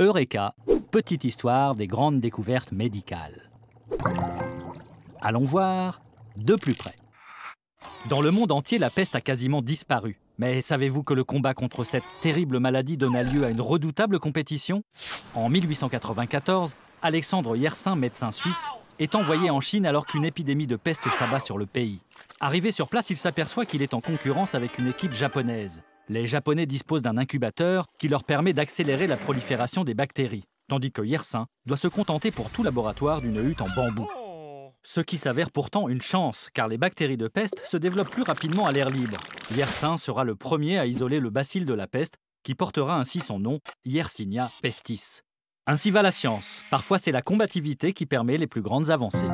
Eureka, petite histoire des grandes découvertes médicales. Allons voir de plus près. Dans le monde entier, la peste a quasiment disparu. Mais savez-vous que le combat contre cette terrible maladie donna lieu à une redoutable compétition? En 1894, Alexandre Yersin, médecin suisse, est envoyé en Chine alors qu'une épidémie de peste s'abat sur le pays. Arrivé sur place, il s'aperçoit qu'il est en concurrence avec une équipe japonaise. Les Japonais disposent d'un incubateur qui leur permet d'accélérer la prolifération des bactéries, tandis que Yersin doit se contenter pour tout laboratoire d'une hutte en bambou. Ce qui s'avère pourtant une chance, car les bactéries de peste se développent plus rapidement à l'air libre. Yersin sera le premier à isoler le bacille de la peste, qui portera ainsi son nom, Yersinia pestis. Ainsi va la science. Parfois, c'est la combativité qui permet les plus grandes avancées.